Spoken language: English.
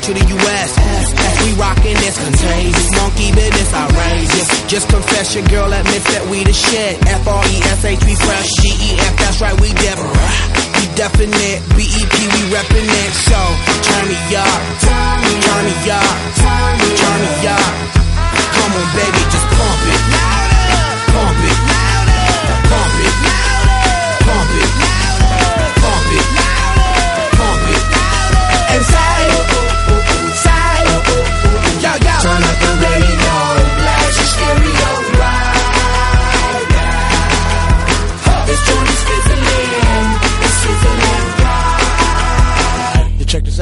To the US. We rockin' this contagious, monkey business outrageous. Just confess your girl admits that we the shit. F R E S H we fresh, G E F that's right we different. We definite, B E P we reppin' it. So turn me up, turn me up, turn me up. Come on, baby,